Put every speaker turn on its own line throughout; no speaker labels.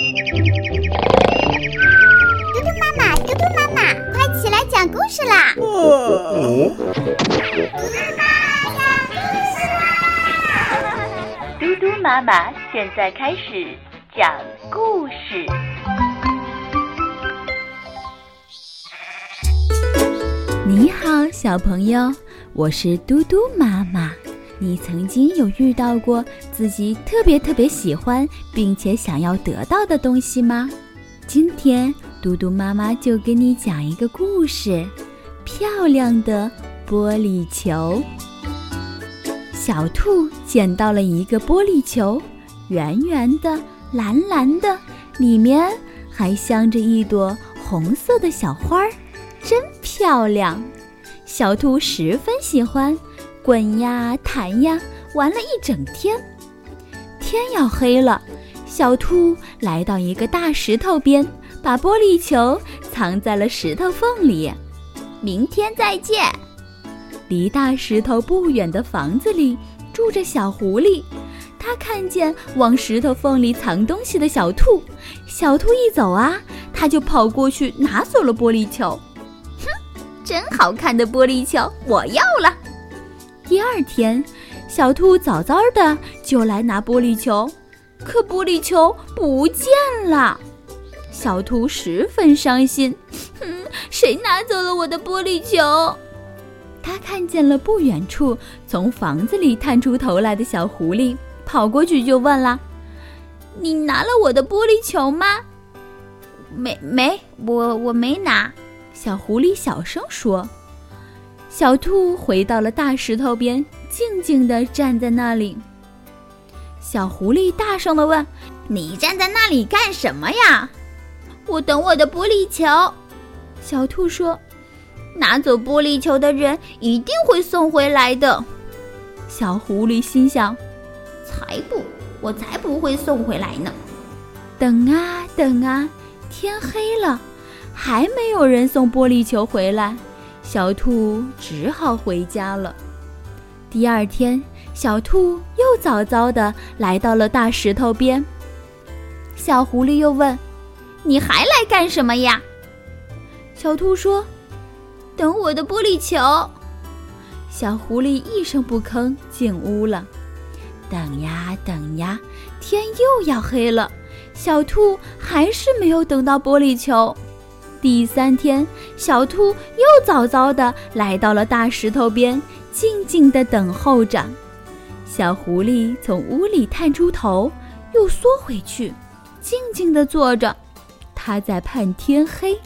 嘟嘟妈妈，嘟嘟妈妈，快起来讲故事啦！
哦，
嘟嘟妈妈现在开始讲故事。
你好，小朋友，我是嘟嘟妈妈。你曾经有遇到过自己特别特别喜欢并且想要得到的东西吗？今天嘟嘟妈妈就给你讲一个故事：漂亮的玻璃球。小兔捡到了一个玻璃球，圆圆的、蓝蓝的，里面还镶着一朵红色的小花儿，真漂亮。小兔十分喜欢。滚呀弹呀，玩了一整天。天要黑了，小兔来到一个大石头边，把玻璃球藏在了石头缝里。明天再见。离大石头不远的房子里住着小狐狸，它看见往石头缝里藏东西的小兔，小兔一走啊，它就跑过去拿走了玻璃球。哼，真好看的玻璃球，我要了。第二天，小兔早早的就来拿玻璃球，可玻璃球不见了。小兔十分伤心，哼，谁拿走了我的玻璃球？他看见了不远处从房子里探出头来的小狐狸，跑过去就问了：“你拿了我的玻璃球吗？”“没没，我我没拿。”小狐狸小声说。小兔回到了大石头边，静静地站在那里。小狐狸大声地问：“你站在那里干什么呀？”“我等我的玻璃球。”小兔说。“拿走玻璃球的人一定会送回来的。”小狐狸心想：“才不，我才不会送回来呢。”等啊等啊，天黑了，还没有人送玻璃球回来。小兔只好回家了。第二天，小兔又早早地来到了大石头边。小狐狸又问：“你还来干什么呀？”小兔说：“等我的玻璃球。”小狐狸一声不吭进屋了。等呀等呀，天又要黑了，小兔还是没有等到玻璃球。第三天，小兔又早早地来到了大石头边，静静地等候着。小狐狸从屋里探出头，又缩回去，静静地坐着。它在盼天黑。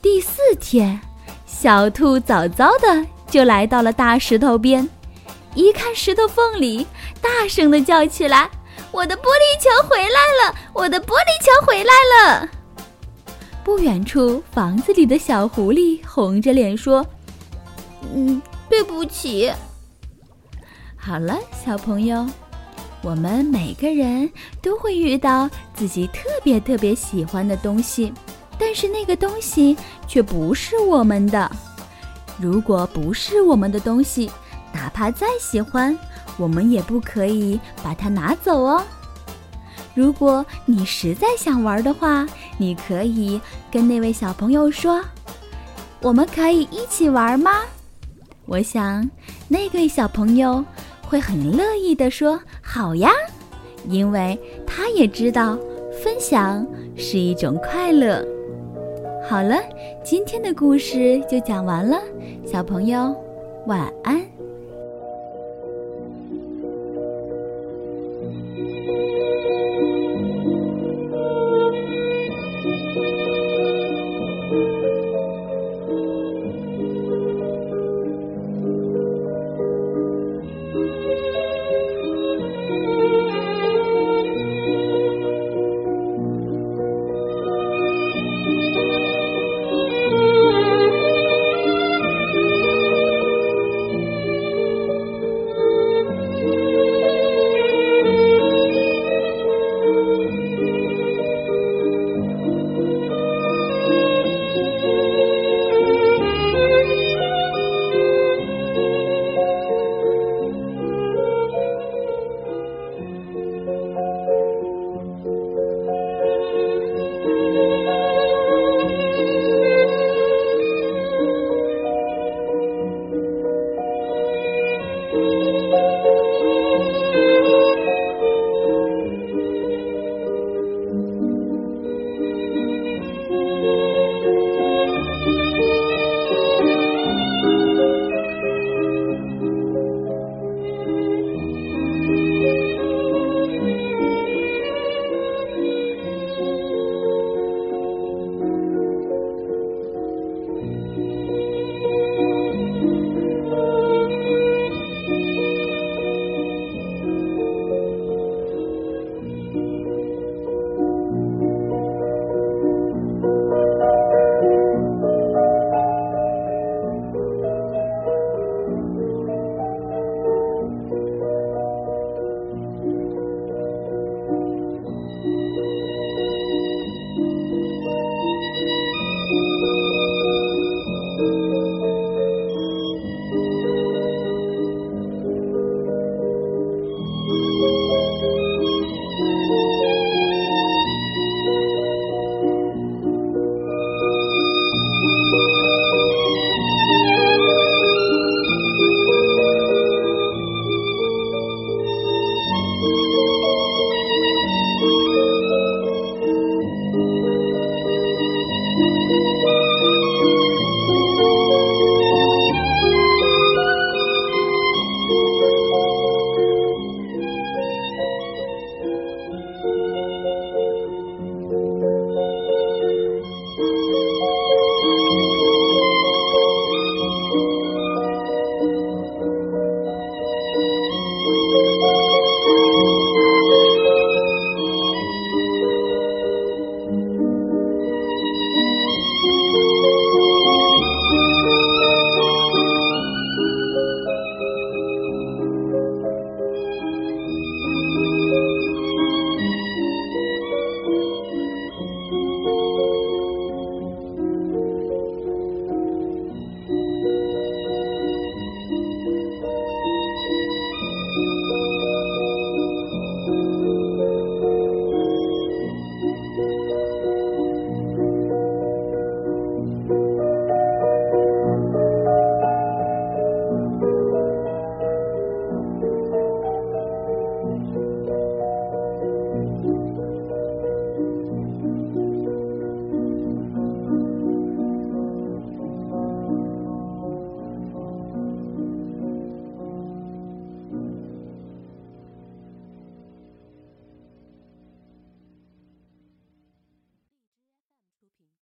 第四天，小兔早早地就来到了大石头边，一看石头缝里，大声地叫起来：“我的玻璃球回来了！我的玻璃球回来了！”不远处，房子里的小狐狸红着脸说：“嗯，对不起。”好了，小朋友，我们每个人都会遇到自己特别特别喜欢的东西，但是那个东西却不是我们的。如果不是我们的东西，哪怕再喜欢，我们也不可以把它拿走哦。如果你实在想玩的话，你可以跟那位小朋友说：“我们可以一起玩吗？”我想那位小朋友会很乐意的说：“好呀！”因为他也知道分享是一种快乐。好了，今天的故事就讲完了，小朋友晚安。